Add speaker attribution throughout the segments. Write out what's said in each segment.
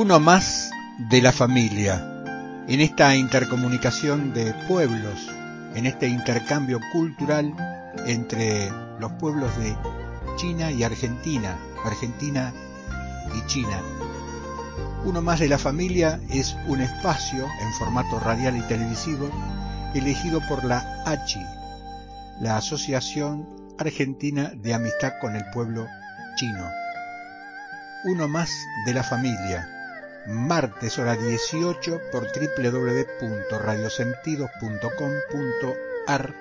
Speaker 1: uno más de la familia, en esta intercomunicación de pueblos, en este intercambio cultural entre los pueblos de China y Argentina, Argentina y China. Uno más de la familia es un espacio en formato radial y televisivo elegido por la ACHI, la Asociación Argentina de Amistad con el Pueblo Chino. Uno más de la familia martes hora 18 por www.radiosentidos.com.ar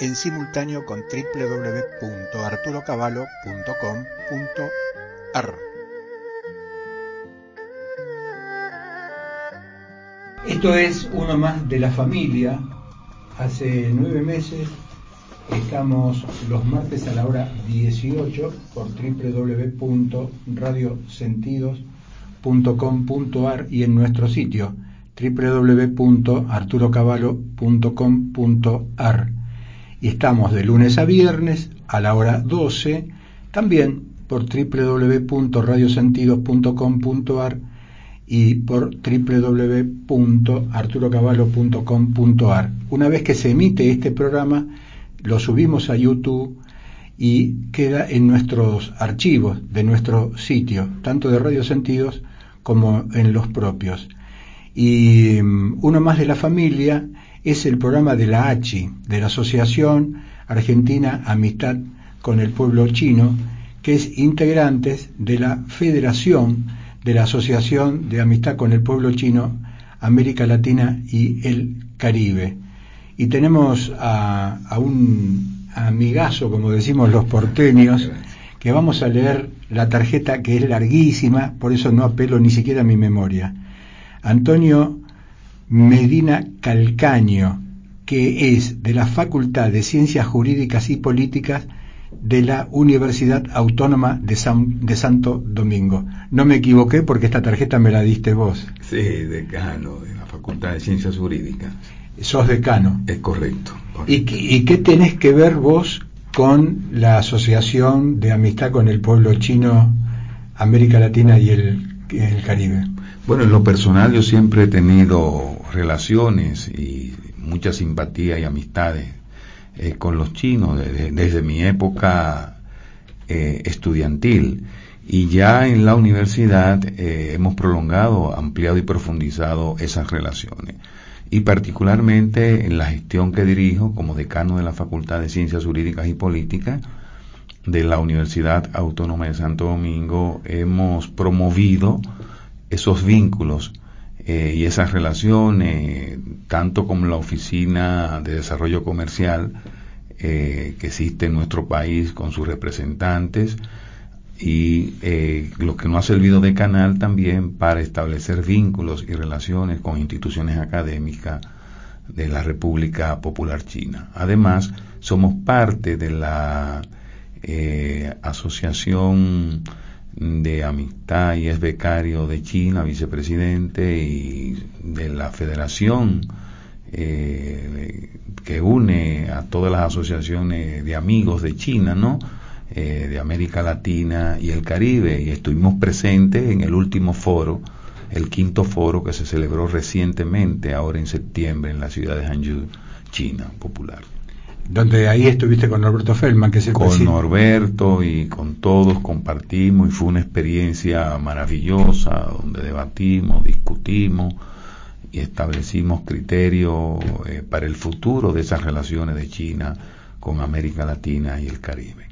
Speaker 1: en simultáneo con www.arturocavallo.com.ar. Esto es uno más de la familia. Hace nueve meses estamos los martes a la hora 18 por www.radiosentidos.com y en nuestro sitio www.arturocavallo.com.ar y estamos de lunes a viernes a la hora 12 también por www.radiosentidos.com.ar y por www.arturocavallo.com.ar. Una vez que se emite este programa, lo subimos a YouTube y queda en nuestros archivos de nuestro sitio, tanto de Radio Sentidos como en los propios. Y mm, uno más de la familia es el programa de la ACHI, de la Asociación Argentina Amistad con el Pueblo Chino, que es integrante de la Federación de la Asociación de Amistad con el Pueblo Chino, América Latina y el Caribe. Y tenemos a, a un amigazo, como decimos los porteños, que vamos a leer la tarjeta que es larguísima, por eso no apelo ni siquiera a mi memoria. Antonio Medina Calcaño, que es de la Facultad de Ciencias Jurídicas y Políticas de la Universidad Autónoma de, de Santo Domingo. No me equivoqué porque esta tarjeta me la diste vos.
Speaker 2: Sí, decano de la Facultad de Ciencias Jurídicas.
Speaker 1: Sos decano.
Speaker 2: Es correcto.
Speaker 1: ¿Y, ¿Y qué tenés que ver vos con la Asociación de Amistad con el Pueblo Chino, América Latina y el, Caribe?
Speaker 2: Bueno, en lo personal yo siempre he tenido relaciones y mucha simpatía y amistades eh, con los chinos desde, mi época eh, estudiantil. Y ya en la universidad eh, hemos prolongado, ampliado y profundizado esas relaciones y particularmente en la gestión que dirijo como decano de la Facultad de Ciencias Jurídicas y Políticas de la Universidad Autónoma de Santo Domingo, hemos promovido esos vínculos eh, y esas relaciones, tanto como la Oficina de Desarrollo Comercial eh, que existe en nuestro país con sus representantes, y eh, lo que no ha servido de canal también para establecer vínculos y relaciones con instituciones académicas de la República Popular China. Además, somos parte de la eh, Asociación de Amistad y es becario de China, vicepresidente, y de la Federación eh, que une a todas las asociaciones de amigos de China, ¿no? Eh, de América Latina y el Caribe y estuvimos presentes en el último foro, el quinto foro que se celebró recientemente, ahora en septiembre, en la ciudad de Hangzhou, China, popular.
Speaker 1: Donde ahí estuviste con Norberto Feldman, que es el
Speaker 2: Con Norberto y con todos compartimos y fue una experiencia maravillosa donde debatimos, discutimos y establecimos criterios eh, para el futuro de esas relaciones de China con América Latina y el Caribe.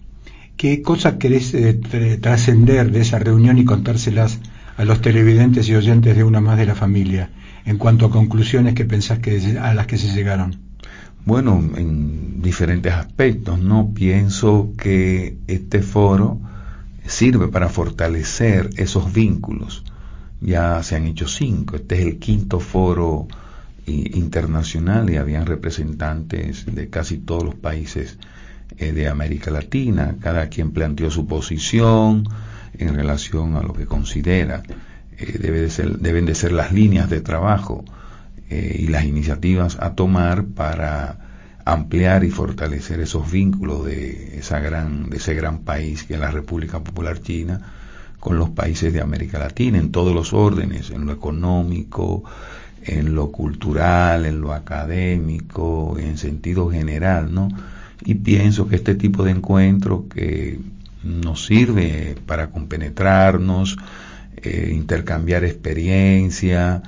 Speaker 1: ¿Qué cosas querés eh, trascender de esa reunión y contárselas a los televidentes y oyentes de una más de la familia en cuanto a conclusiones que pensás que a las que se llegaron?
Speaker 2: Bueno, en diferentes aspectos, ¿no? Pienso que este foro sirve para fortalecer esos vínculos. Ya se han hecho cinco, este es el quinto foro internacional y habían representantes de casi todos los países eh, de América Latina. Cada quien planteó su posición en relación a lo que considera eh, debe de ser, deben de ser las líneas de trabajo eh, y las iniciativas a tomar para ampliar y fortalecer esos vínculos de esa gran de ese gran país que es la República Popular China con los países de América Latina, en todos los órdenes, en lo económico, en lo cultural, en lo académico, en sentido general, ¿no? Y pienso que este tipo de encuentro que nos sirve para compenetrarnos, eh, intercambiar experiencia,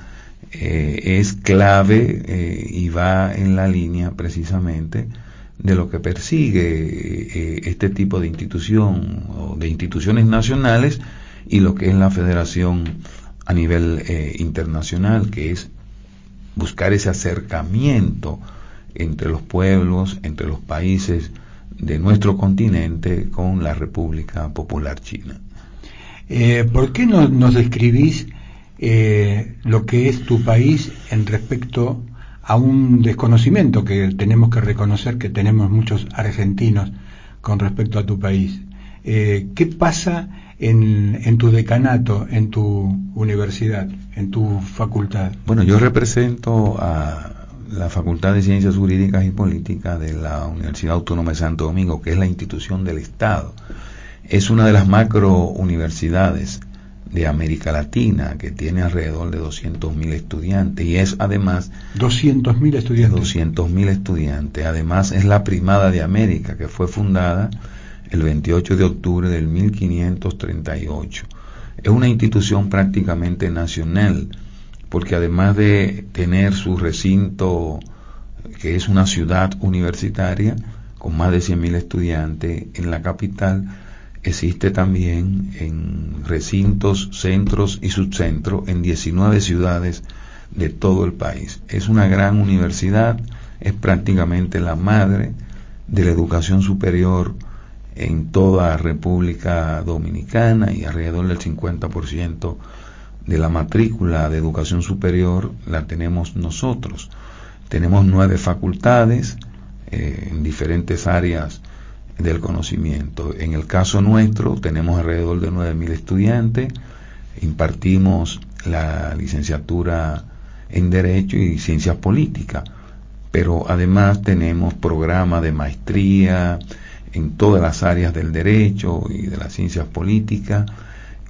Speaker 2: eh, es clave eh, y va en la línea precisamente de lo que persigue este tipo de institución o de instituciones nacionales y lo que es la federación a nivel internacional, que es buscar ese acercamiento entre los pueblos, entre los países de nuestro continente con la República Popular China.
Speaker 1: Eh, ¿Por qué no nos describís eh, lo que es tu país en respecto a un desconocimiento que tenemos que reconocer que tenemos muchos argentinos con respecto a tu país? Eh, ¿Qué pasa en, en, tu decanato, en tu universidad, en tu facultad?
Speaker 2: Bueno, yo represento a la Facultad de Ciencias Jurídicas y Políticas de la Universidad Autónoma de Santo Domingo, que es la institución del Estado. Es una de las macro universidades de América Latina, que tiene alrededor de 200.000 estudiantes y es además...
Speaker 1: 200.000 estudiantes.
Speaker 2: 200.000 estudiantes. Además es la primada de América, que fue fundada el 28 de octubre del 1538. Es una institución prácticamente nacional porque además de tener su recinto, que es una ciudad universitaria, con más de 100.000 estudiantes en la capital, existe también en recintos, centros y subcentros en 19 ciudades de todo el país. Es una gran universidad, es prácticamente la madre de la educación superior en toda República Dominicana y alrededor del 50% de la matrícula de educación superior la tenemos nosotros. Tenemos nueve facultades eh, en diferentes áreas del conocimiento. En el caso nuestro tenemos alrededor de 9.000 estudiantes, impartimos la licenciatura en Derecho y Ciencias Políticas, pero además tenemos programas de maestría en todas las áreas del derecho y de las ciencias políticas,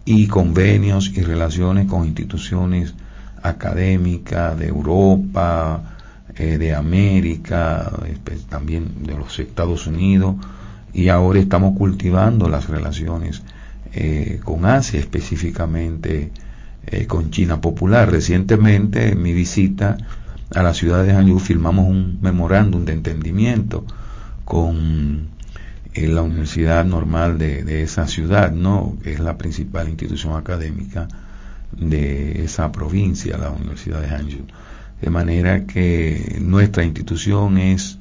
Speaker 2: y convenios y relaciones con instituciones académicas de Europa, eh, de América, también de los Estados Unidos, y ahora estamos cultivando las relaciones eh, con Asia, específicamente eh, con China Popular. Recientemente, en mi visita a la ciudad de Hangzhou, firmamos un memorándum de entendimiento con en la universidad normal de, esa ciudad, ¿no? es la principal institución académica de esa provincia, la Universidad de Hangzhou. De manera que nuestra institución es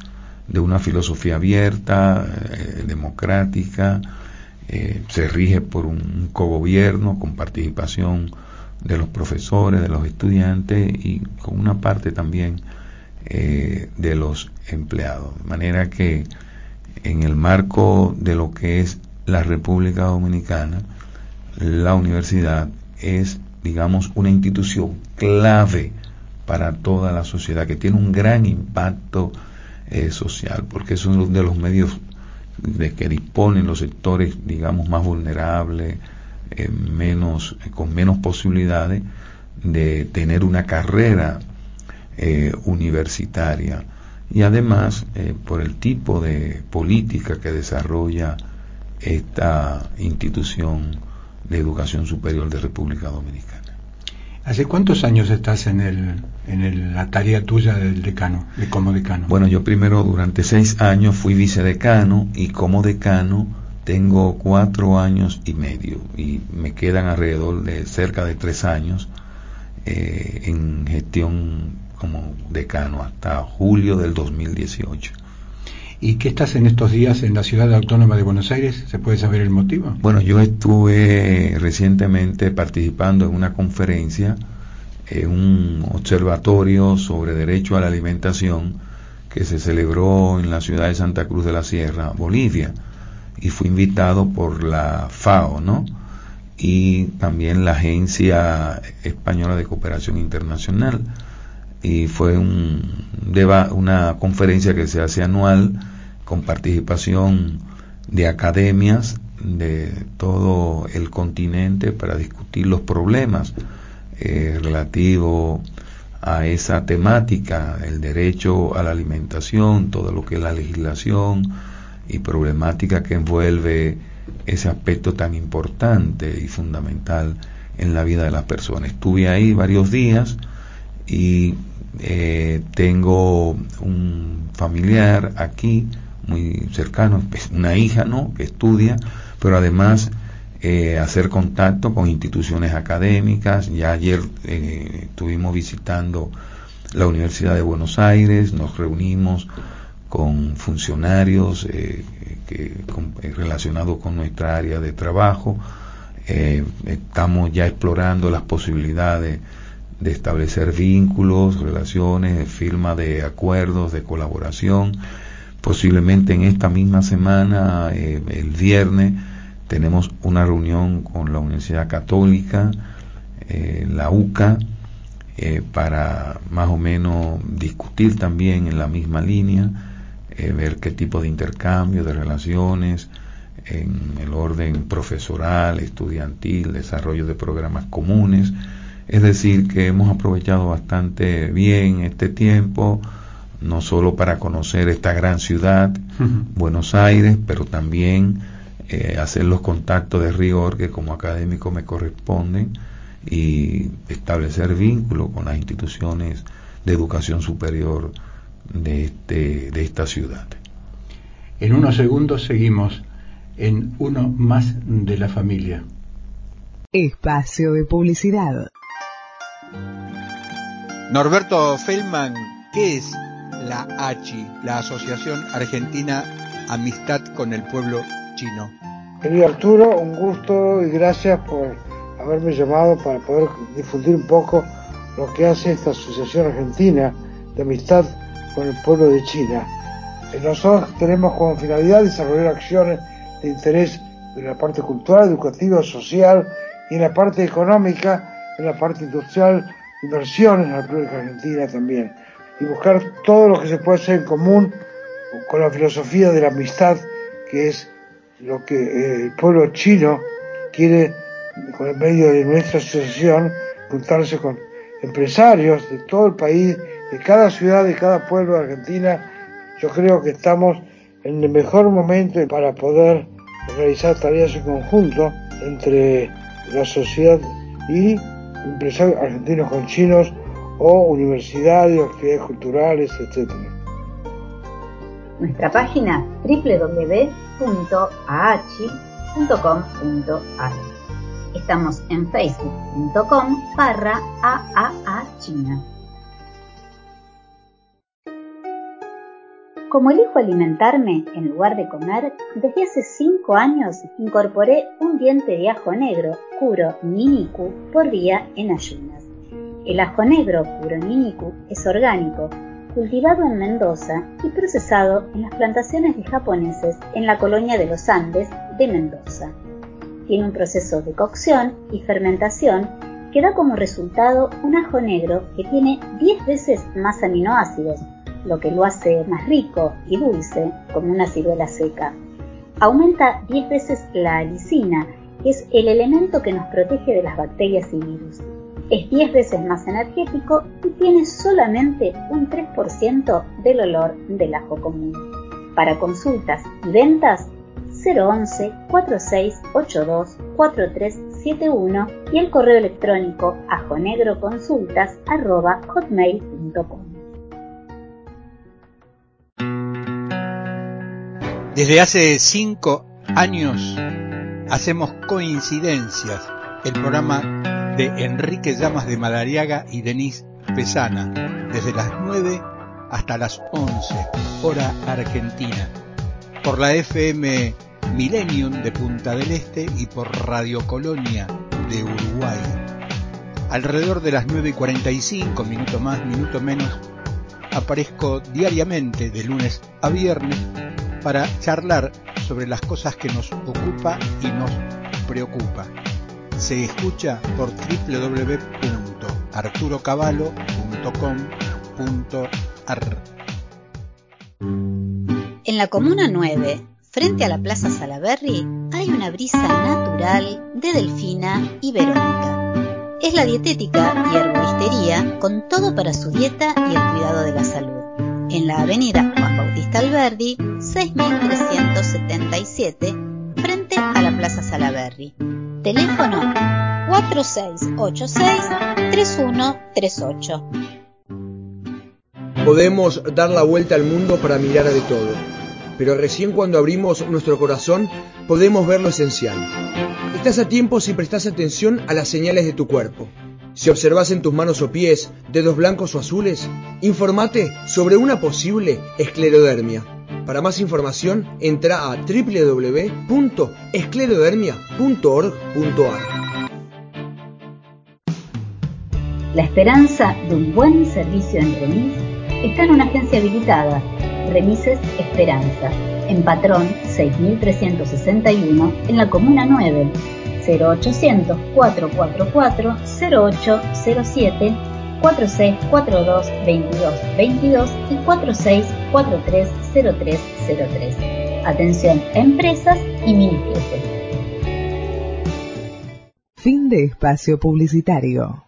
Speaker 2: de una filosofía abierta, eh, democrática, eh, se rige por un cogobierno con participación de los profesores, de los estudiantes y con una parte también eh, de los empleados. De manera que en el marco de lo que es la República Dominicana, la universidad es, digamos, una institución clave para toda la sociedad, que tiene un gran impacto eh, social, porque es uno de los medios de que disponen los sectores, digamos, más vulnerables, eh, menos, con menos posibilidades de tener una carrera eh, universitaria y además eh, por el tipo de política que desarrolla esta institución de educación superior de República Dominicana.
Speaker 1: ¿Hace cuántos años estás en, el, en la tarea tuya del decano, de como decano?
Speaker 2: Bueno, yo primero durante seis años fui vicedecano y como decano tengo cuatro años y medio y me quedan alrededor de cerca de tres años eh, en gestión como decano hasta julio del 2018.
Speaker 1: ¿Y qué estás en estos días en la ciudad autónoma de Buenos Aires? ¿Se puede saber el motivo?
Speaker 2: Bueno, yo estuve recientemente participando en una conferencia, en un observatorio sobre derecho a la alimentación que se celebró en la ciudad de Santa Cruz de la Sierra, Bolivia, y fui invitado por la FAO, ¿no? Y también la Agencia Española de Cooperación Internacional y fue un, una conferencia que se hace anual con participación de academias de todo el continente para discutir los problemas eh, relativos a esa temática, el derecho a la alimentación, todo lo que es la legislación y problemática que envuelve ese aspecto tan importante y fundamental en la vida de las personas. Estuve ahí varios días y eh, tengo un familiar aquí muy cercano, una hija, ¿no? Que estudia, pero además eh, hacer contacto con instituciones académicas. Ya ayer eh, estuvimos visitando la Universidad de Buenos Aires, nos reunimos con funcionarios eh, que, relacionados con nuestra área de trabajo. estamos ya explorando las posibilidades de establecer vínculos, relaciones, firma de acuerdos de colaboración. Posiblemente en esta misma semana, el viernes, tenemos una reunión con la Universidad Católica, eh, la UCA, eh, para más o menos discutir también en la misma línea, eh, ver qué tipo de intercambio, de relaciones, en el orden profesoral, estudiantil, desarrollo de programas comunes. Es decir, que hemos aprovechado bastante bien este tiempo, no solo para conocer esta gran ciudad, Buenos Aires, pero también eh, hacer los contactos de rigor que como académico me corresponden y establecer vínculos con las instituciones de educación superior de, este, de esta ciudad.
Speaker 1: En unos segundos seguimos en uno más de la familia.
Speaker 3: Espacio de publicidad.
Speaker 4: Norberto Feldman, ¿qué es la ACHI, la Asociación Argentina Amistad con el Pueblo Chino?
Speaker 5: Querido Arturo, un gusto y gracias por haberme llamado para poder difundir un poco lo que hace esta Asociación Argentina de Amistad con el pueblo de China. Nosotros tenemos como finalidad desarrollar acciones de interés en la parte cultural, educativa, social y en la parte económica, en la parte industrial, inversiones en la República Argentina también. Y buscar todo lo que se puede hacer en común con la filosofía de la amistad que es lo que eh, el pueblo chino quiere, con el medio de nuestra asociación, juntarse con empresarios de todo el país, de cada ciudad, de cada pueblo de Argentina. Yo creo que estamos en el mejor momento para poder realizar tareas en conjunto entre la sociedad y empresarios argentinos con chinos o universidades, actividades culturales, etc.
Speaker 6: Nuestra página www www.aachi.com.ar. Estamos en facebook.com barra China. Como elijo alimentarme en lugar de comer, desde hace 5 años incorporé un diente de ajo negro, Kuro Niniku, por día en ayunas. El ajo negro Kuro Niniku es orgánico, cultivado en Mendoza y procesado en las plantaciones de japoneses en la colonia de los Andes de Mendoza. Tiene un proceso de cocción y fermentación que da como resultado un ajo negro que tiene 10 veces más aminoácidos, lo que lo hace más rico y dulce como una ciruela seca. Aumenta 10 veces la alicina, que es el elemento que nos protege de las bacterias y virus es 10 veces más energético y tiene solamente un 3% del olor del ajo común. Para consultas y ventas, 011 4682 4371 y el correo electrónico ajonegroconsultas.hotmail.com.
Speaker 4: Desde hace 5 años hacemos coincidencias. El programa de Enrique Llamas de Madariaga y Denise Pesana, desde las 9 hasta las 11, hora argentina, por la FM Millennium de Punta del Este y por Radio Colonia de Uruguay. Alrededor de las 9 y 45, minuto más, minuto menos, aparezco diariamente de lunes a viernes para charlar sobre las cosas que nos ocupa y nos preocupa se escucha por www.arturocavalo.com.ar.
Speaker 6: En la Comuna 9, frente a la Plaza Salaberry, hay una brisa natural de Delfina y Verónica. Es la dietética y herboristería con todo para su dieta y el cuidado de la salud. En la avenida Juan Bautista Alberdi, 6377, frente a la Plaza Salaberry. Teléfono 4686-3138.
Speaker 7: Podemos dar la vuelta al mundo para mirar de todo, pero recién cuando abrimos nuestro corazón podemos ver lo esencial. Estás a tiempo si prestas atención a las señales de tu cuerpo. Si observas en tus manos o pies dedos blancos o azules, informate sobre una posible esclerodermia. Para más información, entra a www.esclerodermia.org.ar.
Speaker 6: La esperanza de un buen servicio en remis está en una agencia habilitada, Remises Esperanza, en Patrón 6361, en la Comuna 9, 0800 444 0807 4642 2222 y 46430303. Atención a empresas y mini
Speaker 3: Fin de espacio publicitario.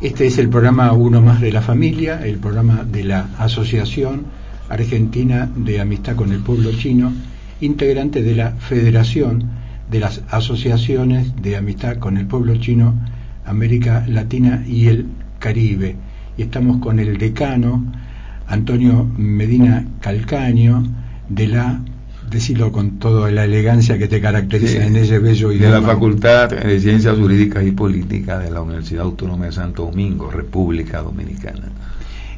Speaker 1: Este es el programa Uno más de la familia, el programa de la Asociación Argentina de Amistad con el Pueblo Chino, integrante de la Federación de las Asociaciones de Amistad con el Pueblo Chino, América Latina y el Caribe. Y estamos con el decano Antonio Medina Calcaño de la decirlo con toda la elegancia que te caracteriza en ese bello
Speaker 2: idioma. De la Facultad de Ciencias Jurídicas y Políticas de la Universidad Autónoma de Santo Domingo, República Dominicana.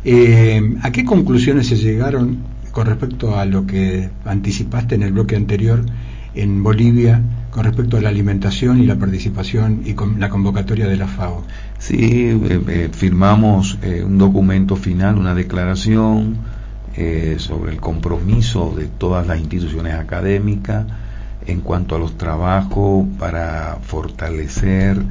Speaker 1: Eh, ¿A qué conclusiones se llegaron con respecto a lo que anticipaste en el bloque anterior en Bolivia con respecto a la alimentación y la participación y con la convocatoria de la FAO?
Speaker 2: Sí, eh, eh, firmamos un documento final, una declaración eh, sobre el compromiso de todas las instituciones académicas en cuanto a los trabajos para fortalecer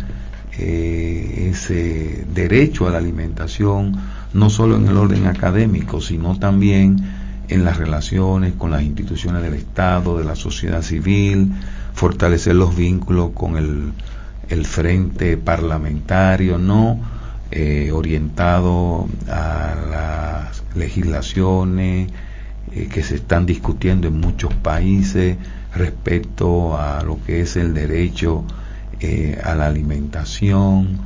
Speaker 2: eh, ese derecho a la alimentación, no solo en el orden académico, sino también en las relaciones con las instituciones del Estado, de la sociedad civil, fortalecer los vínculos con el, el frente parlamentario, no eh, orientado a las legislaciones eh, que se están discutiendo en muchos países respecto a lo que es el derecho eh, a la alimentación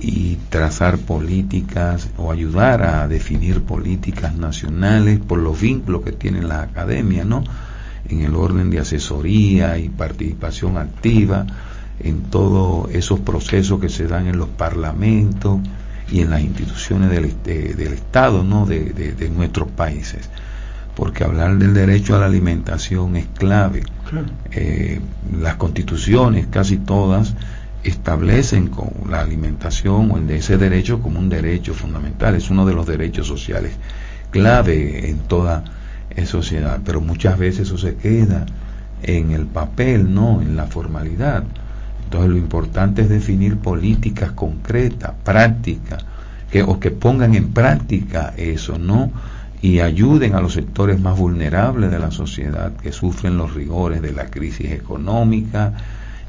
Speaker 2: y trazar políticas o ayudar a definir políticas nacionales por los vínculos que tienen la academia, ¿no? En el orden de asesoría y participación activa en todos esos procesos que se dan en los parlamentos y en las instituciones del, del Estado ¿no? De, de, nuestros países. Porque hablar del derecho a la alimentación es clave. Eh, las constituciones, casi todas, establecen con la alimentación o el de ese derecho como un derecho fundamental, es uno de los derechos sociales clave en toda sociedad, pero muchas veces eso se queda en el papel, no en la formalidad. Entonces lo importante es definir políticas concretas, prácticas, que, o que pongan en práctica eso, ¿no? Y ayuden a los sectores más vulnerables de la sociedad que sufren los rigores de la crisis económica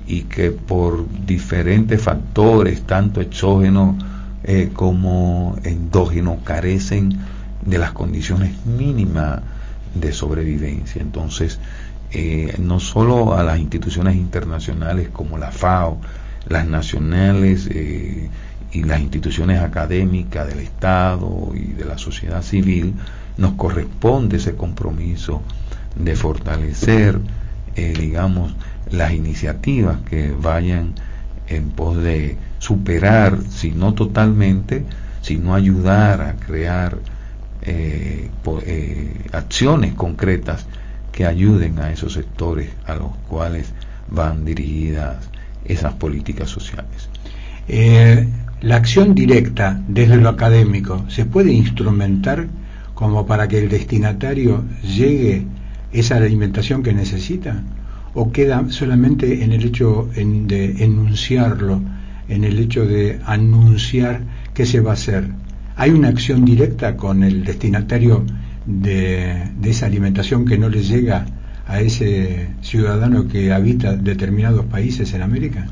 Speaker 2: y que por diferentes factores, tanto exógenos eh, como endógenos, carecen de las condiciones mínimas de sobrevivencia. Entonces, eh, no solo a las instituciones internacionales como la FAO, las nacionales eh, y las instituciones académicas del Estado y de la sociedad civil, nos corresponde ese compromiso de fortalecer, eh, digamos, las iniciativas que vayan en pos de superar, si no totalmente, sino ayudar a crear acciones concretas que ayuden a esos sectores a los cuales van dirigidas esas políticas sociales.
Speaker 1: Eh, la acción directa desde lo académico se puede instrumentar como para que el destinatario llegue esa alimentación que necesita o queda solamente en el hecho de enunciarlo, en el hecho de anunciar qué se va a hacer. ¿Hay una acción directa con el destinatario de, esa alimentación que no le llega a ese ciudadano que habita determinados países en América?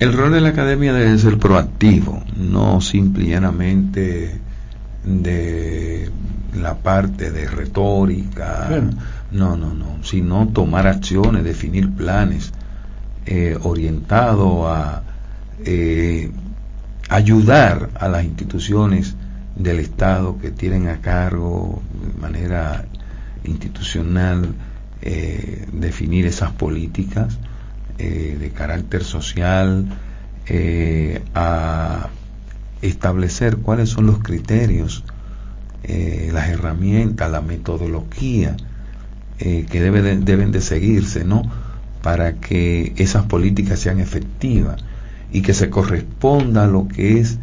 Speaker 2: El rol de la academia debe ser proactivo, no simplemente de la parte de retórica, no, no, no, sino tomar acciones, definir planes eh, orientados a eh, ayudar a las instituciones del Estado que tienen a cargo de manera institucional eh, definir esas políticas de carácter social, a establecer cuáles son los criterios, las herramientas, la metodología que deben de seguirse, ¿no? Para que esas políticas sean efectivas y que se corresponda a lo que es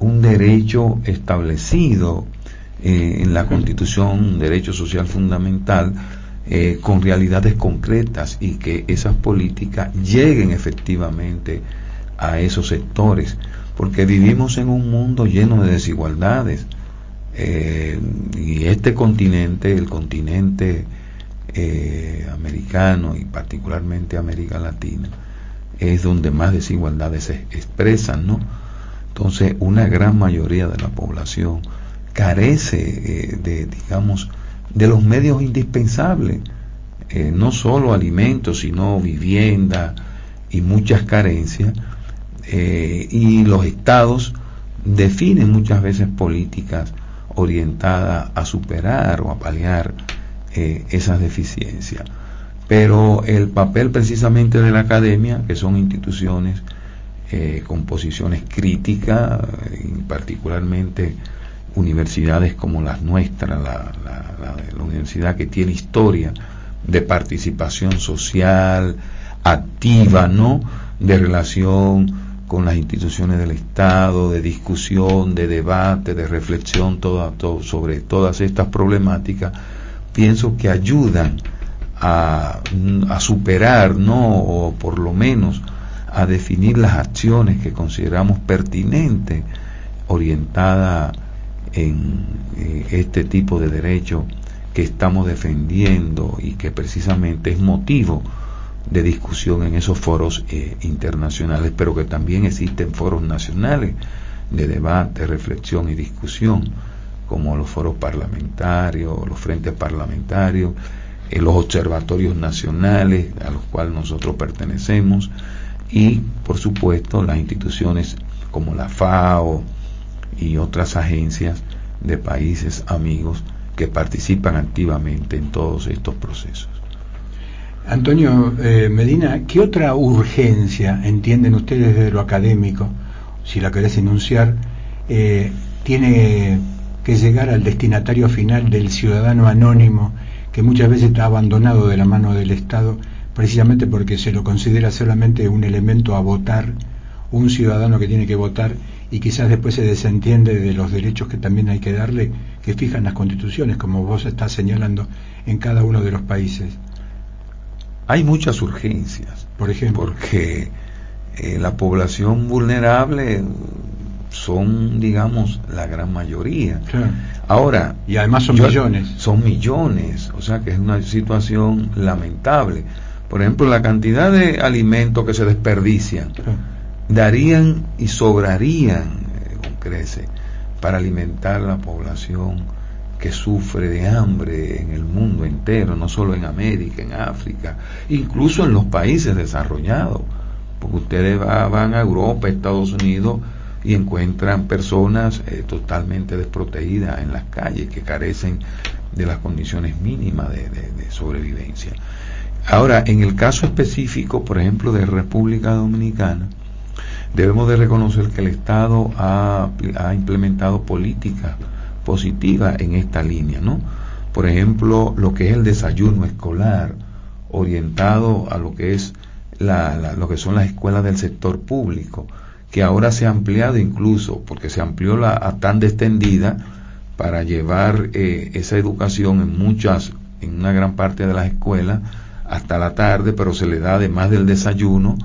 Speaker 2: un derecho establecido eh, en la Constitución, un derecho social fundamental, eh, con realidades concretas y que esas políticas lleguen efectivamente a esos sectores, porque vivimos en un mundo lleno de desigualdades eh, y este continente, el continente americano y particularmente América Latina, es donde más desigualdades se expresan, ¿no? Entonces, una gran mayoría de la población carece eh, de, digamos, de los medios indispensables, eh, no solo alimentos, sino vivienda y muchas carencias, eh, y los estados definen muchas veces políticas orientadas a superar o a paliar esas deficiencias. Pero el papel precisamente de la academia, que son instituciones eh, con posiciones críticas, particularmente universidades como las nuestras, la, la, universidad que tiene historia de participación social activa, ¿no? De relación con las instituciones del Estado, de discusión, de debate, de reflexión sobre todas estas problemáticas, pienso que ayudan a, a superar, ¿no? O por lo menos a definir las acciones que consideramos pertinentes orientadas en eh, este tipo de derecho que estamos defendiendo y que precisamente es motivo de discusión en esos foros eh, internacionales, pero que también existen foros nacionales de debate, reflexión y discusión, como los foros parlamentarios, los frentes parlamentarios, eh, los observatorios nacionales a los cuales nosotros pertenecemos, y, por supuesto, las instituciones como la FAO y otras agencias de países amigos que participan activamente en todos estos procesos.
Speaker 1: Antonio eh, Medina, ¿qué otra urgencia entienden ustedes desde lo académico, si la querés enunciar, eh, tiene que llegar al destinatario final del ciudadano anónimo que muchas veces está abandonado de la mano del Estado precisamente porque se lo considera solamente un elemento a votar, un ciudadano que tiene que votar y quizás después se desentiende de los derechos que también hay que darle, que fijan las constituciones, como vos estás señalando en cada uno de los países.
Speaker 2: Hay muchas urgencias, por ejemplo, porque eh, la población vulnerable son, digamos, la gran mayoría. Ahora,
Speaker 1: y además son millones.
Speaker 2: Son millones, o sea que es una situación lamentable. Por ejemplo, la cantidad de alimentos que se desperdician darían y sobrarían, eh, crece, para alimentar la población que sufre de hambre en el mundo entero, no solo en América, en África, incluso en los países desarrollados, porque ustedes van a Europa, Estados Unidos y encuentran personas eh, totalmente desprotegidas en las calles que carecen de las condiciones mínimas de sobrevivencia. Ahora, en el caso específico, por ejemplo, de República Dominicana, debemos de reconocer que el Estado ha, implementado políticas positivas en esta línea, ¿no? Por ejemplo, lo que es el desayuno escolar, orientado a lo que es la, lo que son las escuelas del sector público, que ahora se ha ampliado incluso, porque se amplió la a tan extendida para llevar eh, esa educación en muchas, en una gran parte de las escuelas, hasta la tarde, pero se le da además del desayuno,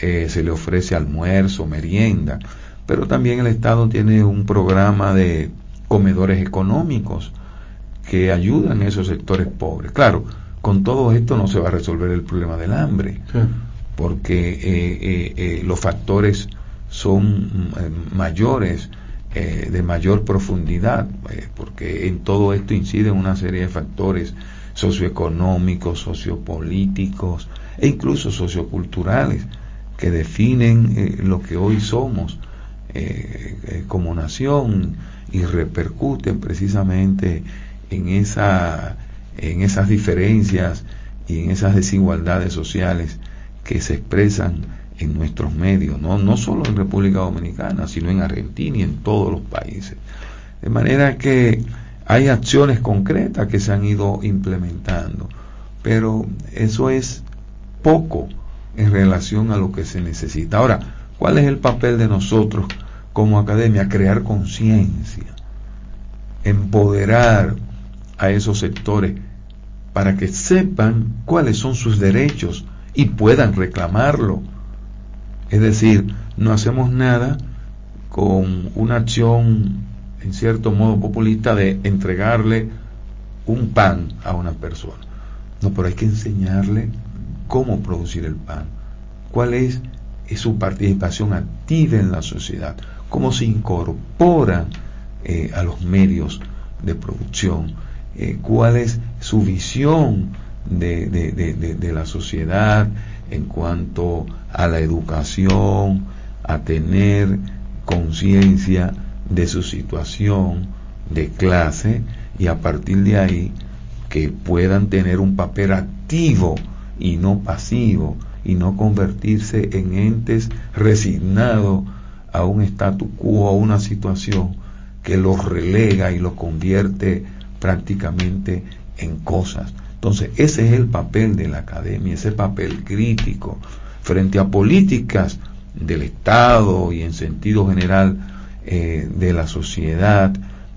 Speaker 2: eh, se le ofrece almuerzo, merienda, pero también el Estado tiene un programa de comedores económicos que ayudan a esos sectores pobres. Claro, con todo esto no se va a resolver el problema del hambre, porque eh, eh, eh, los factores son mayores, de mayor profundidad, porque en todo esto inciden una serie de factores socioeconómicos, sociopolíticos e incluso socioculturales que definen lo que hoy somos como nación y repercuten precisamente en esa en esas diferencias y en esas desigualdades sociales que se expresan en nuestros medios, no, no solo en República Dominicana, sino en Argentina y en todos los países. De manera que hay acciones concretas que se han ido implementando, pero eso es poco en relación a lo que se necesita. Ahora, ¿cuál es el papel de nosotros como academia? Crear conciencia, empoderar a esos sectores para que sepan cuáles son sus derechos y puedan reclamarlo. Es decir, no hacemos nada con una acción, en cierto modo populista, de entregarle un pan a una persona. No, pero hay que enseñarle cómo producir el pan, cuál es, su participación activa en la sociedad, cómo se incorpora eh, a los medios de producción, eh, cuál es su visión de, de, la sociedad en cuanto a la educación, a tener conciencia de su situación de clase y a partir de ahí que puedan tener un papel activo y no pasivo y no convertirse en entes resignados a un statu quo, a una situación que los relega y los convierte prácticamente en cosas. Entonces, ese es el papel de la academia, ese papel crítico frente a políticas del Estado y en sentido general eh, de la sociedad,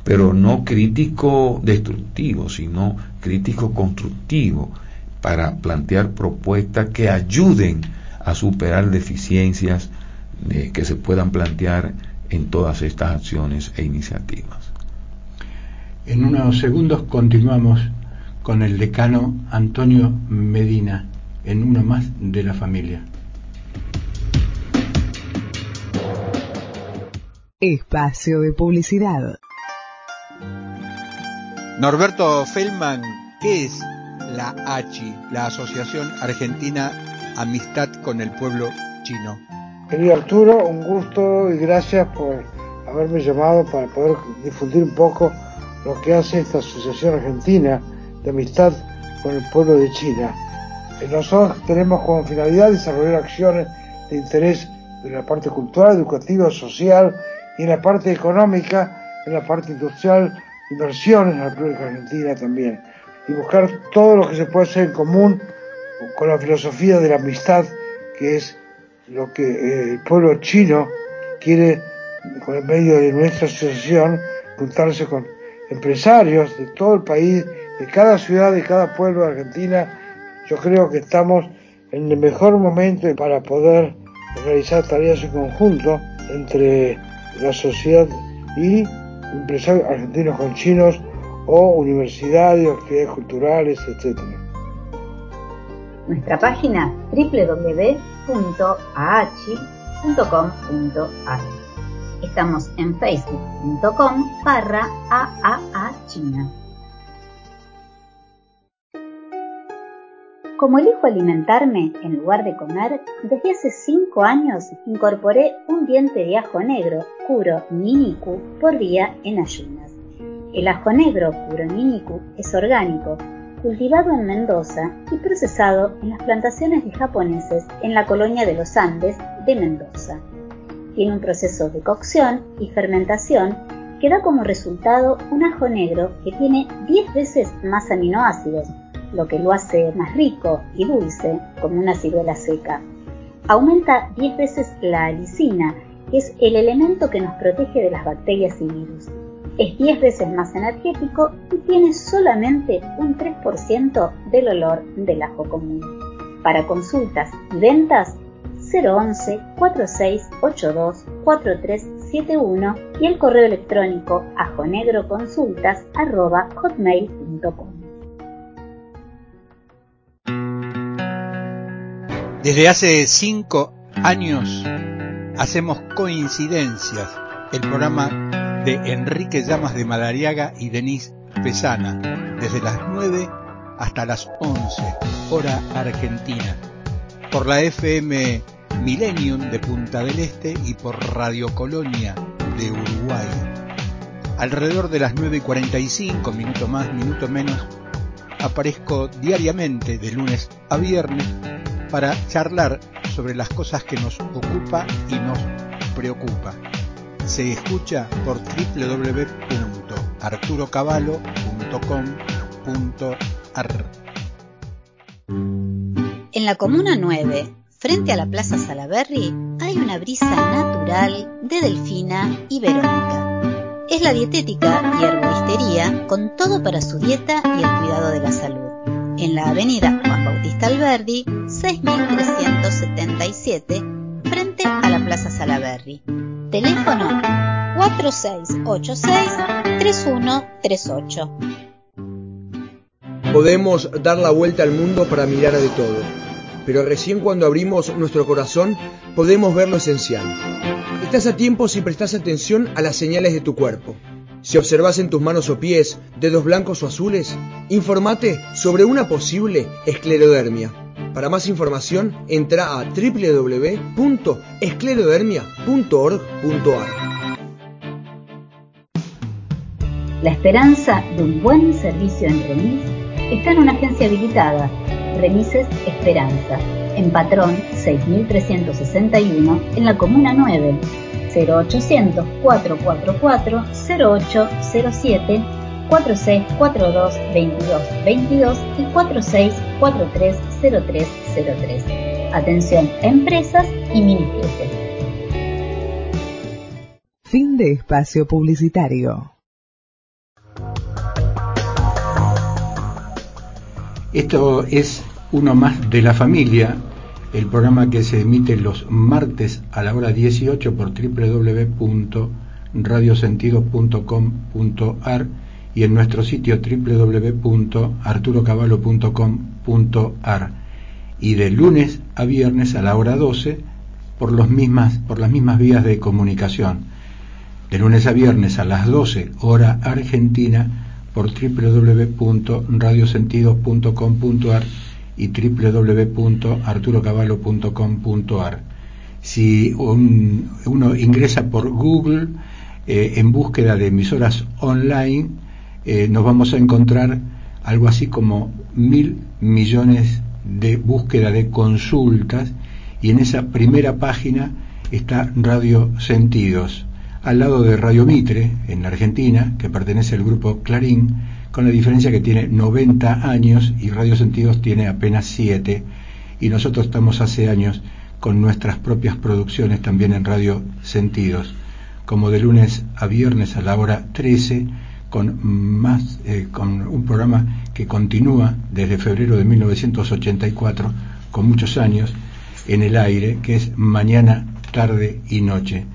Speaker 2: pero no crítico destructivo, sino crítico constructivo, para plantear propuestas que ayuden a superar deficiencias eh, que se puedan plantear en todas estas acciones e iniciativas.
Speaker 1: En unos segundos continuamos con el decano Antonio Medina en uno más de la familia.
Speaker 3: Espacio de publicidad.
Speaker 4: Norberto Feldman, ¿qué es la ACHI, la Asociación Argentina Amistad con el Pueblo Chino?
Speaker 5: Querido Arturo, un gusto y gracias por haberme llamado para poder difundir un poco lo que hace esta Asociación Argentina de Amistad con el pueblo de China. Nosotros tenemos como finalidad desarrollar acciones de interés en la parte cultural, educativa, social y en la parte económica, en la parte industrial, inversiones en la República Argentina también. Y buscar todo lo que se puede hacer en común con la filosofía de la amistad, que es lo que eh, el pueblo chino quiere, con el medio de nuestra asociación, juntarse con empresarios de todo el país, de cada ciudad, de cada pueblo de Argentina, yo creo que estamos en el mejor momento para poder realizar tareas en conjunto entre la sociedad y empresarios argentinos con chinos o universidades, actividades culturales, etc.
Speaker 6: Nuestra página www.aachi.com.ar Estamos en facebook.com barra China. Como elijo alimentarme en lugar de comer, desde hace 5 años incorporé un diente de ajo negro, Kuro Niniku, por día en ayunas. El ajo negro Kuro Niniku es orgánico, cultivado en Mendoza y procesado en las plantaciones de japoneses en la colonia de los Andes de Mendoza tiene un proceso de cocción y fermentación que da como resultado un ajo negro que tiene 10 veces más aminoácidos, lo que lo hace más rico y dulce como una ciruela seca. Aumenta 10 veces la alicina, que es el elemento que nos protege de las bacterias y virus. Es 10 veces más energético y tiene solamente un 3% del olor del ajo común. Para consultas y ventas 011 4682 43 71 y el correo electrónico ajonegroconsultas.hotmail.com.
Speaker 4: Desde hace cinco años hacemos coincidencias, el programa de Enrique Llamas de Madariaga y Denise Pesana, desde las 9 hasta las 11, hora argentina, por la FM Millennium de Punta del Este y por Radio Colonia de Uruguay. Alrededor de las 9 y 45, minuto más, minuto menos, aparezco diariamente de lunes a viernes para charlar sobre las cosas que nos ocupa y nos preocupa. Se escucha por www.arturocavalo.com.ar.
Speaker 6: En la Comuna 9, frente a la Plaza Salaberry, hay una brisa natural de Delfina y Verónica. Es la dietética y herboristería con todo para su dieta y el cuidado de la salud. En la avenida Juan Bautista Alberdi, 6377, frente a la Plaza Salaberry. Teléfono 4686-3138.
Speaker 7: Podemos dar la vuelta al mundo para mirar de todo, pero recién cuando abrimos nuestro corazón podemos ver lo esencial. Estás a tiempo si prestas atención a las señales de tu cuerpo. Si observas en tus manos o pies dedos blancos o azules, informate sobre una posible esclerodermia. Para más información, entra a www.esclerodermia.org.ar.
Speaker 6: La esperanza de un buen servicio en remis está en una agencia habilitada, Remises Esperanza, en Patrón 6361, en la Comuna 9, 0800 444 0807 4642 2222 y 46430303. Atención empresas y mini
Speaker 3: Fin de espacio publicitario.
Speaker 1: Esto es uno más de la familia, el programa que se emite los martes a la hora 18 por www.radiosentidos.com.ar y en nuestro sitio www.arturocavallo.com.ar y de lunes a viernes a la hora 12 por, los mismas, por las mismas vías de comunicación. De lunes a viernes a las 12 hora argentina por www.radiosentidos.com.ar y www.arturocavallo.com.ar. Si uno ingresa por Google eh, en búsqueda de emisoras online, eh, nos vamos a encontrar algo así como mil millones de búsqueda de consultas y en esa primera página está Radio Sentidos al lado de Radio Mitre, en la Argentina, que pertenece al grupo Clarín, con la diferencia que tiene 90 años y Radio Sentidos tiene apenas 7, y nosotros estamos hace años con nuestras propias producciones también en Radio Sentidos, como de lunes a viernes a la hora 13, con, más, eh, con un programa que continúa desde febrero de 1984, con muchos años en el aire, que es Mañana, Tarde y Noche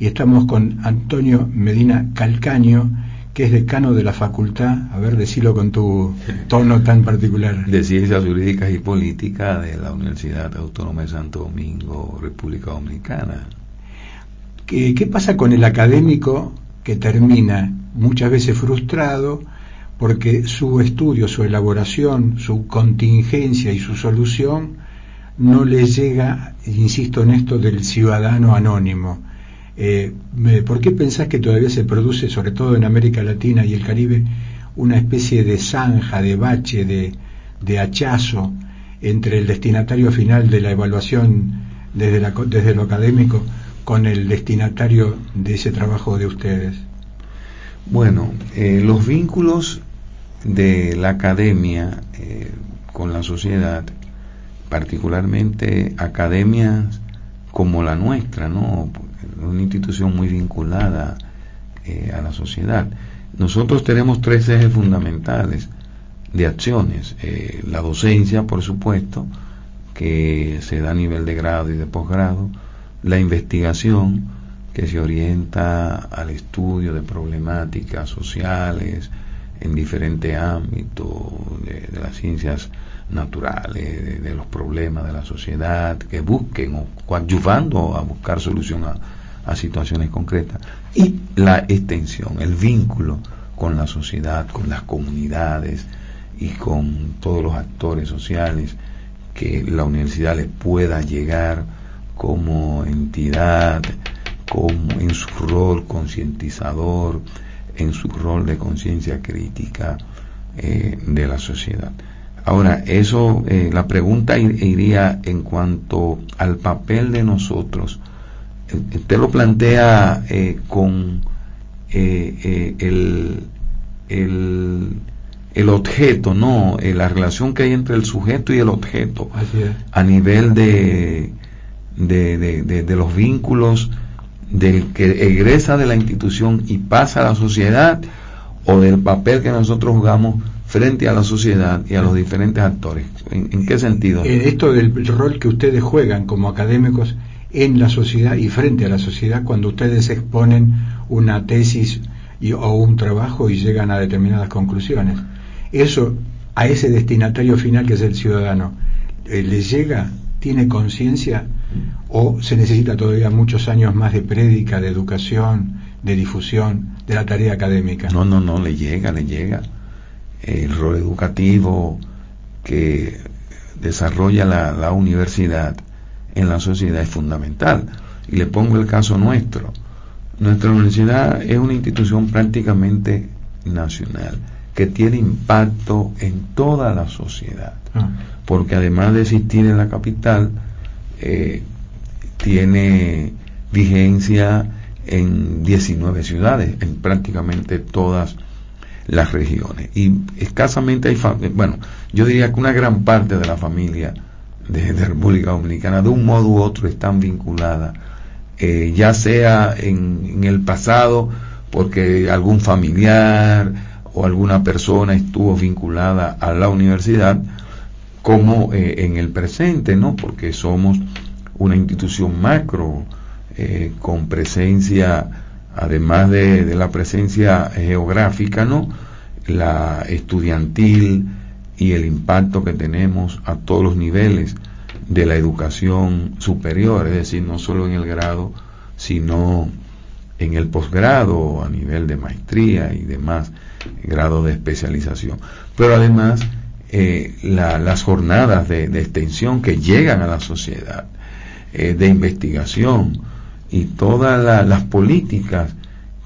Speaker 1: y estamos con Antonio Medina Calcaño, que es decano de la facultad, a ver, decilo con tu tono tan particular.
Speaker 2: De Ciencias Jurídicas y Políticas de la Universidad Autónoma de Santo Domingo, República Dominicana.
Speaker 1: ¿Qué, ¿Qué pasa con el académico que termina muchas veces frustrado porque su estudio, su elaboración, su contingencia y su solución no le llega, insisto en esto, del ciudadano anónimo? Eh, ¿Por qué pensás que todavía se produce, sobre todo en América Latina y el Caribe, una especie de zanja, de bache, de, hachazo entre el destinatario final de la evaluación desde, desde lo académico con el destinatario de ese trabajo de ustedes?
Speaker 2: Bueno, eh, los vínculos de la academia eh, con la sociedad, particularmente academias como la nuestra, ¿no? una institución muy vinculada eh, a la sociedad. Nosotros tenemos tres ejes fundamentales de acciones. Eh, la docencia, por supuesto, que se da a nivel de grado y de posgrado, la investigación que se orienta al estudio de problemáticas sociales en diferentes ámbitos de, las ciencias naturales, de, los problemas de la sociedad, que busquen o coadyuvando a buscar solución a, a situaciones concretas. Y la extensión, el vínculo con la sociedad, con las comunidades y con todos los actores sociales que la universidad les pueda llegar como entidad, como en su rol concientizador, en su rol de conciencia crítica eh, de la sociedad. Ahora, eso, eh, la pregunta iría en cuanto al papel de nosotros. Eh, usted lo plantea con el, el, el, objeto, ¿no? la relación que hay entre el sujeto y el objeto a nivel de, de, de los vínculos del que egresa de la institución y pasa a la sociedad o del papel que nosotros jugamos frente a la sociedad y a los diferentes actores. ¿En, qué sentido?
Speaker 1: Eh, esto del rol que ustedes juegan como académicos en la sociedad y frente a la sociedad cuando ustedes exponen una tesis o un trabajo y llegan a determinadas conclusiones. Eso a ese destinatario final que es el ciudadano, eh, ¿le llega? ¿Tiene conciencia o se necesita todavía muchos años más de prédica, de educación, de difusión de la tarea académica?
Speaker 2: No, no, no, le llega, le llega. El rol educativo que desarrolla la, universidad en la sociedad es fundamental. Y le pongo el caso nuestro. Nuestra universidad es una institución prácticamente nacional que tiene impacto en toda la sociedad, ah. porque además de existir en la capital, eh, tiene vigencia en 19 ciudades, en prácticamente todas las regiones. Y escasamente hay, bueno, yo diría que una gran parte de la familia de, República Dominicana, de un modo u otro, están vinculadas, eh, ya sea en, el pasado, porque algún familiar o alguna persona estuvo vinculada a la universidad, como eh, en el presente, ¿no? Porque somos una institución macro eh, con presencia, además de, la presencia geográfica, ¿no? La estudiantil y el impacto que tenemos a todos los niveles de la educación superior, es decir, no solo en el grado, sino en el posgrado, a nivel de maestría y demás grados de especialización. Pero además, eh, las jornadas de, extensión que llegan a la sociedad, eh, de investigación y todas las políticas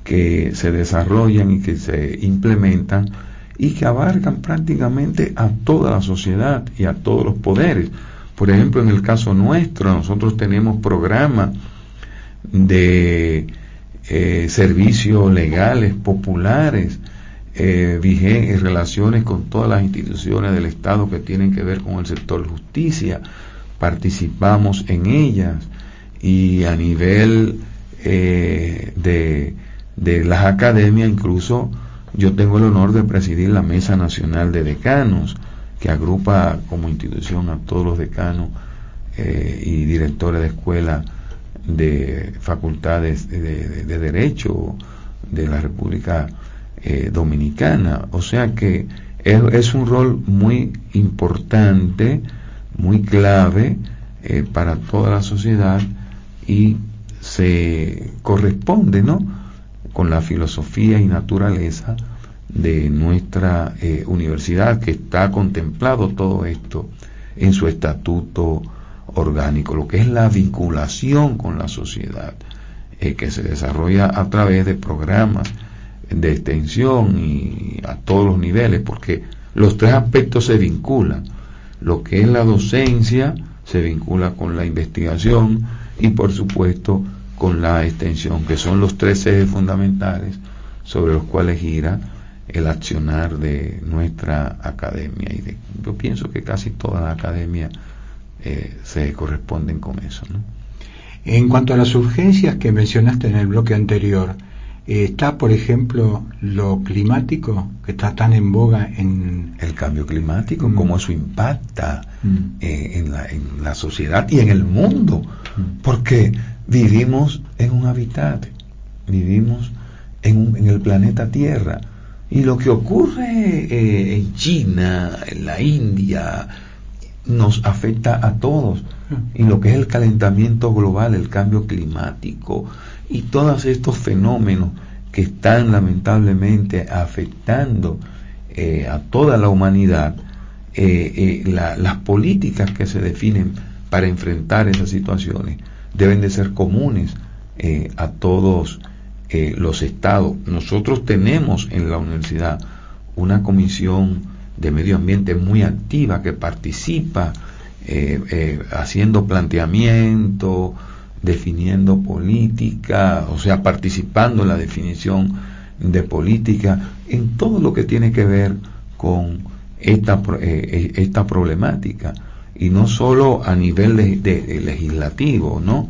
Speaker 2: que se desarrollan y que se implementan y que abarcan prácticamente a toda la sociedad y a todos los poderes. Por ejemplo, en el caso nuestro, nosotros tenemos programas de eh, servicios legales populares, eh, en relaciones con todas las instituciones del Estado que tienen que ver con el sector justicia, participamos en ellas. Y a nivel eh, de, de las academias incluso yo tengo el honor de presidir la Mesa Nacional de Decanos, que agrupa como institución a todos los decanos eh, y directores de escuela de facultades de, Derecho de la República eh, Dominicana. O sea que es un rol muy importante muy clave eh, para toda la sociedad y se corresponde ¿no? con la filosofía y naturaleza de nuestra eh, universidad que está contemplado todo esto en su estatuto orgánico, lo que es la vinculación con la sociedad eh, que se desarrolla a través de programas de extensión y a todos los niveles, porque los tres aspectos se vinculan lo que es la docencia se vincula con la investigación y por supuesto con la extensión, que son los tres ejes fundamentales sobre los cuales gira el accionar de nuestra academia. Y yo pienso que casi toda la academia eh, se corresponden con eso.
Speaker 1: En cuanto a las urgencias que mencionaste en el bloque anterior, está, por ejemplo, lo climático, que está tan en boga en...
Speaker 2: El cambio climático, mm. cómo eso impacta mm. eh, en, la, sociedad y en el mundo. Mm. Porque vivimos en un hábitat, vivimos en, en el planeta Tierra. Y lo que ocurre eh, en China, en la India, nos afecta a todos. Y lo que es el calentamiento global, el cambio climático y todos estos fenómenos que están lamentablemente afectando eh, a toda la humanidad, eh, las políticas que se definen para enfrentar esas situaciones deben de ser comunes a todos los estados. Nosotros tenemos en la universidad una comisión de medio ambiente muy activa que participa eh, eh, haciendo planteamiento, definiendo política, o sea, participando en la definición de política, en todo lo que tiene que ver con esta, eh, esta problemática, y no solo a nivel de legislativo, ¿no?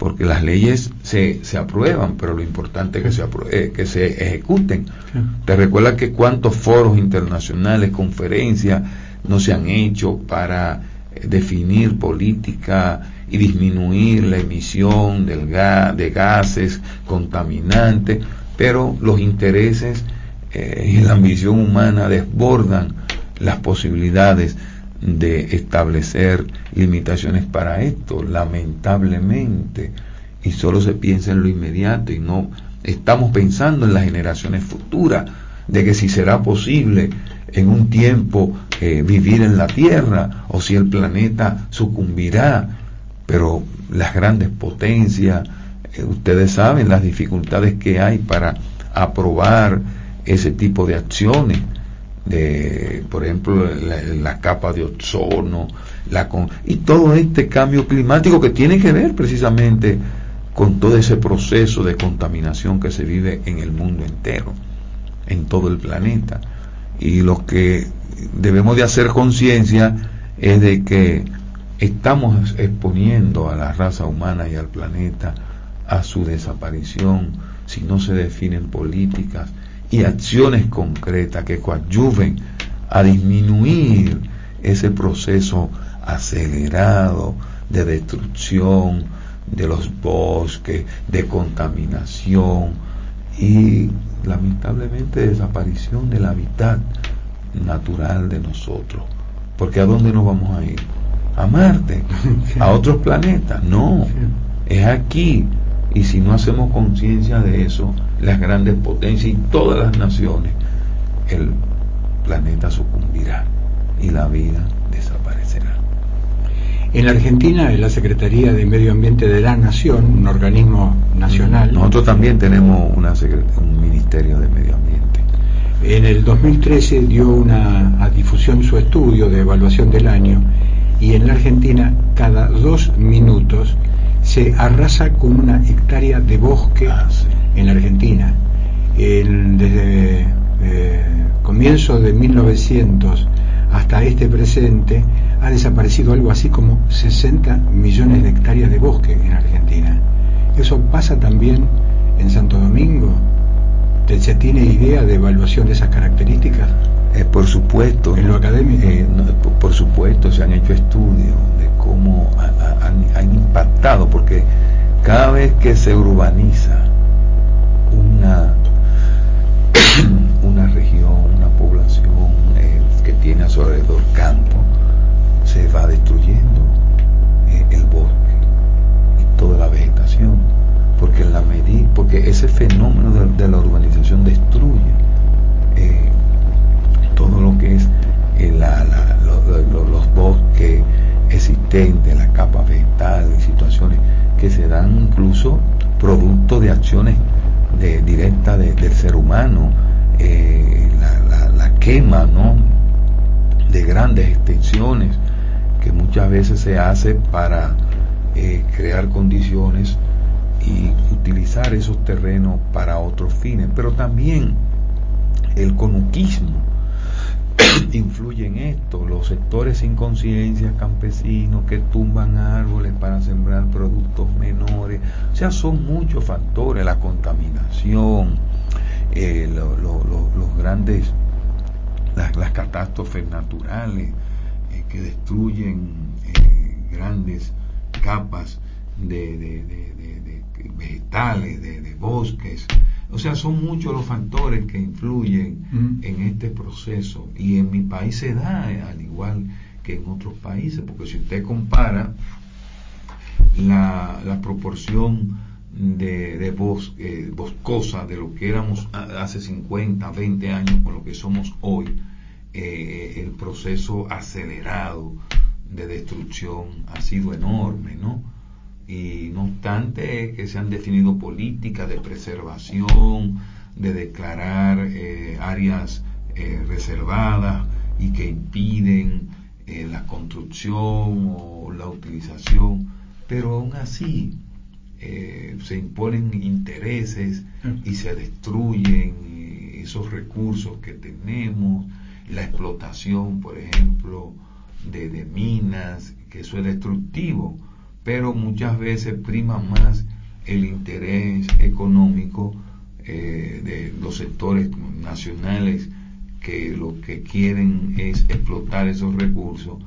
Speaker 2: porque las leyes se, se aprueban, pero lo importante es que se, eh, que se ejecuten. Te recuerda que cuántos foros internacionales, conferencias no se han hecho para eh, definir política y disminuir la emisión de gases contaminantes, pero los intereses eh, y la ambición humana desbordan las posibilidades de establecer limitaciones para esto, lamentablemente, y solo se piensa en lo inmediato y no estamos pensando en las generaciones futuras, de que si será posible en un tiempo eh, vivir en la Tierra o si el planeta sucumbirá, pero las grandes potencias, eh, ustedes saben las dificultades que hay para aprobar ese tipo de acciones de, por ejemplo, la, capa de ozono, la y todo este cambio climático que tiene que ver precisamente con todo ese proceso de contaminación que se vive en el mundo entero, en todo el planeta. Y lo que debemos de hacer conciencia es de que estamos exponiendo a la raza humana y al planeta a su desaparición si no se definen políticas y acciones concretas que coadyuven a disminuir ese proceso acelerado de destrucción de los bosques, de contaminación y lamentablemente desaparición del hábitat natural de nosotros. Porque ¿a dónde nos vamos a ir? ¿A Marte? ¿A otros planetas? No, es aquí y si no hacemos conciencia de eso, las grandes potencias y todas las naciones, el planeta sucumbirá y la vida.
Speaker 1: En la Argentina, en la Secretaría de Medio Ambiente de la Nación, un organismo nacional.
Speaker 2: Nosotros también tenemos una un Ministerio de Medio Ambiente.
Speaker 1: En el 2013 dio una a difusión su estudio de evaluación del año y en la Argentina cada dos minutos se arrasa con una hectárea de bosque ah, en la Argentina. desde eh, comienzo de 1900 hasta este presente ha desaparecido algo así como 60 millones de hectáreas de bosque en Argentina. ¿Eso pasa también en Santo Domingo? ¿Se tiene idea de evaluación de esas características?
Speaker 2: Eh, por supuesto.
Speaker 1: ¿En lo académico?
Speaker 2: Eh, por supuesto, se han hecho estudios de cómo han, impactado, porque cada vez que se urbaniza una, una región, una población eh, que tiene a su alrededor campo, se va destruyendo el bosque y toda la vegetación, porque la medida, porque ese fenómeno de, la urbanización destruye todo lo que es eh, los bosques existentes, la capa vegetal y situaciones que se dan incluso producto de acciones directas del ser humano, eh, la, quema ¿no? de grandes extensiones que muchas veces se hace para eh, crear condiciones y utilizar esos terrenos para otros fines, pero también el conuquismo influye en esto, los sectores sin conciencia, campesinos que tumban árboles para sembrar productos menores, o sea, son muchos factores, la contaminación, eh, los grandes, las, catástrofes naturales que destruyen eh, grandes capas de, vegetales, de, bosques. O sea, son muchos los factores que influyen
Speaker 1: Mm.
Speaker 2: en este proceso y en mi país se da eh, al igual que en otros países, porque si usted compara la, la proporción de, de bosque, boscosa de lo que éramos hace 50, 20 años con lo que somos hoy, eh, el proceso acelerado de destrucción ha sido enorme, ¿no? Y no obstante que se han definido políticas de preservación, de declarar eh, áreas eh, reservadas y que impiden eh, la construcción o la utilización, pero aún así eh, se imponen intereses y se destruyen esos recursos que tenemos, la explotación, por ejemplo, de, minas, que eso es destructivo, pero muchas veces prima más el interés económico eh, de los sectores nacionales que lo que quieren es explotar esos recursos,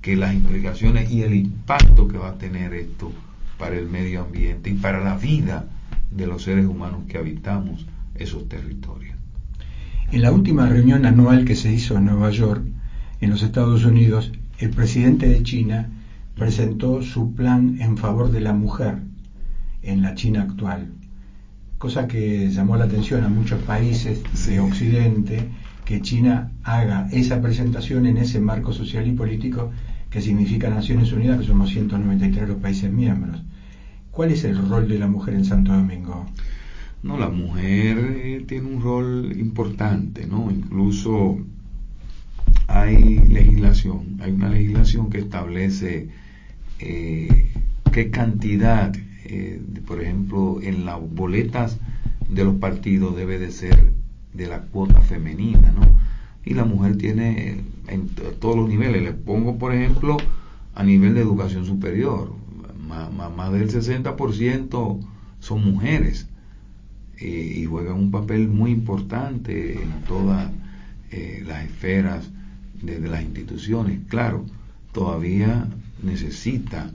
Speaker 2: que las implicaciones y el impacto que va a tener esto para el medio ambiente y para la vida de los seres humanos que habitamos esos territorios.
Speaker 1: En la última reunión anual que se hizo en Nueva York, en los Estados Unidos, el presidente de China presentó su plan en favor de la mujer en la China actual, cosa que llamó la atención a muchos países
Speaker 2: Sí.
Speaker 1: de Occidente que China haga esa presentación en ese marco social y político que significa Naciones Unidas, que somos 193 los países miembros. ¿Cuál es el rol de la mujer en Santo Domingo?
Speaker 2: No, la mujer eh, tiene un rol importante, ¿no? Incluso hay legislación, hay una legislación que establece eh, qué cantidad, eh, por ejemplo, en las boletas de los partidos debe de ser de la cuota femenina, ¿no? Y la mujer tiene en t- todos los niveles. Le pongo, por ejemplo, a nivel de educación superior, ma- más del 60% son mujeres eh, y juegan un papel muy importante en todas eh, las esferas de, las instituciones. Claro, todavía necesita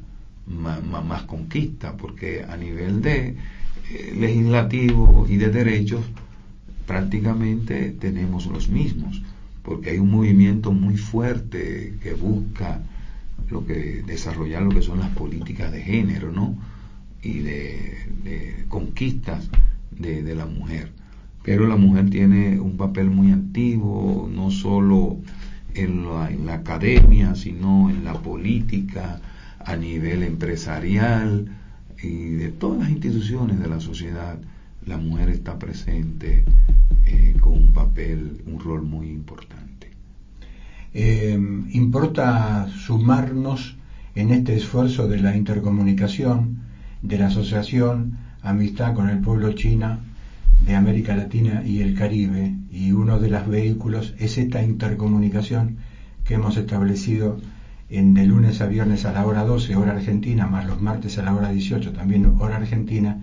Speaker 2: ma- más, conquista, porque a nivel de eh, legislativo y de derechos prácticamente tenemos los mismos, porque hay un movimiento muy fuerte que busca lo que desarrollar lo que son las políticas de género, ¿no? y de conquistas de, la mujer. Pero la mujer tiene un papel muy activo, no solo en la, academia, sino en la política, a nivel empresarial y de todas las instituciones de la sociedad. La mujer está presente eh, con un papel, un rol muy importante.
Speaker 1: Eh, importa sumarnos en este esfuerzo de la intercomunicación, de la asociación Amistad con el Pueblo China de América Latina y el Caribe, y uno de los vehículos es esta intercomunicación que hemos establecido en de lunes a viernes a la hora 12, hora argentina, más los martes a la hora 18, también hora argentina,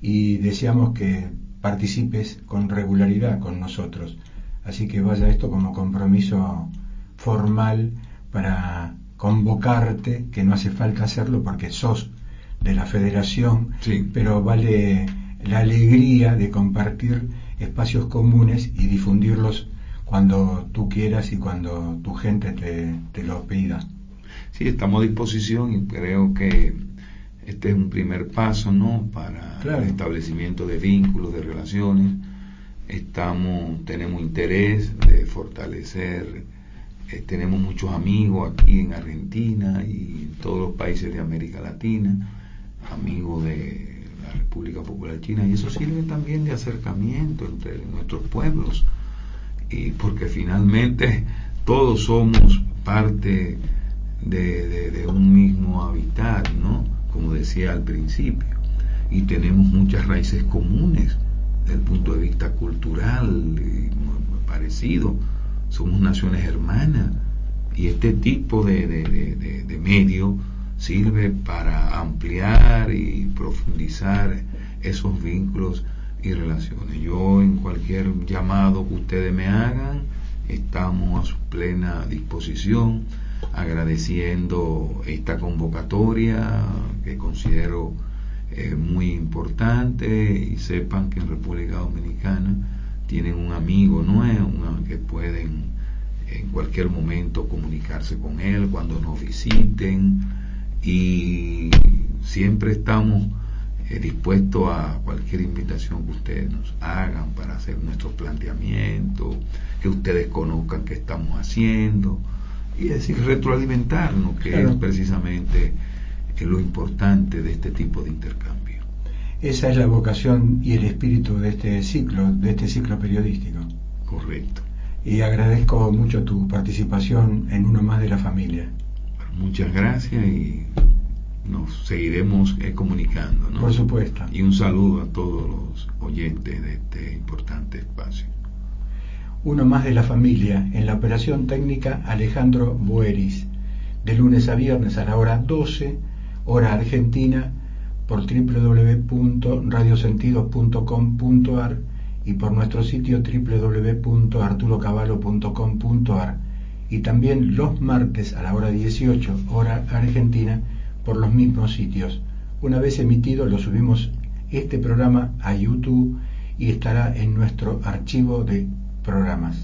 Speaker 1: y deseamos que participes con regularidad con nosotros. Así que vaya esto como compromiso formal para convocarte, que no hace falta hacerlo porque sos de la federación,
Speaker 2: Sí.
Speaker 1: pero vale la alegría de compartir espacios comunes y difundirlos cuando tú quieras y cuando tu gente te, te lo pida.
Speaker 2: Sí, estamos a disposición y creo que este es un primer paso, ¿no? Para
Speaker 1: Claro.
Speaker 2: el establecimiento de vínculos, de relaciones. Estamos, tenemos interés de fortalecer, eh, tenemos muchos amigos aquí en Argentina y en todos los países de América Latina, amigos de la República Popular China, y eso sirve también de acercamiento entre nuestros pueblos, y porque finalmente todos somos parte de, un mismo hábitat, ¿no? Como decía al principio, y tenemos muchas raíces comunes desde el punto de vista cultural, y parecido, somos naciones hermanas, y este tipo de- de- de medio sirve para ampliar y profundizar esos vínculos y relaciones. Yo en cualquier llamado que ustedes me hagan, estamos a su plena disposición agradeciendo esta convocatoria que considero eh, muy importante y sepan que en República Dominicana tienen un amigo nuevo que pueden en cualquier momento comunicarse con él cuando nos visiten y siempre estamos eh, dispuestos a cualquier invitación que ustedes nos hagan para hacer nuestro planteamiento, que ustedes conozcan qué estamos haciendo y decir retroalimentarnos, que es precisamente eh, lo importante de este tipo de intercambio.
Speaker 1: Esa es la vocación y el espíritu de este ciclo, de este ciclo periodístico.
Speaker 2: Correcto.
Speaker 1: Y agradezco mucho tu participación en uno más de la familia.
Speaker 2: Muchas gracias y nos seguiremos eh, comunicando.
Speaker 1: Por supuesto.
Speaker 2: Y un saludo a todos los oyentes de este importante espacio.
Speaker 1: Uno más de la familia, en la operación técnica Alejandro Bueris, de lunes a viernes a la hora 12, hora argentina, por www.radiosentidos.com.ar y por nuestro sitio www.arturocavalo.com.ar y también los martes a la hora 18, hora argentina, por los mismos sitios. Una vez emitido, lo subimos este programa a YouTube y estará en nuestro archivo de programas.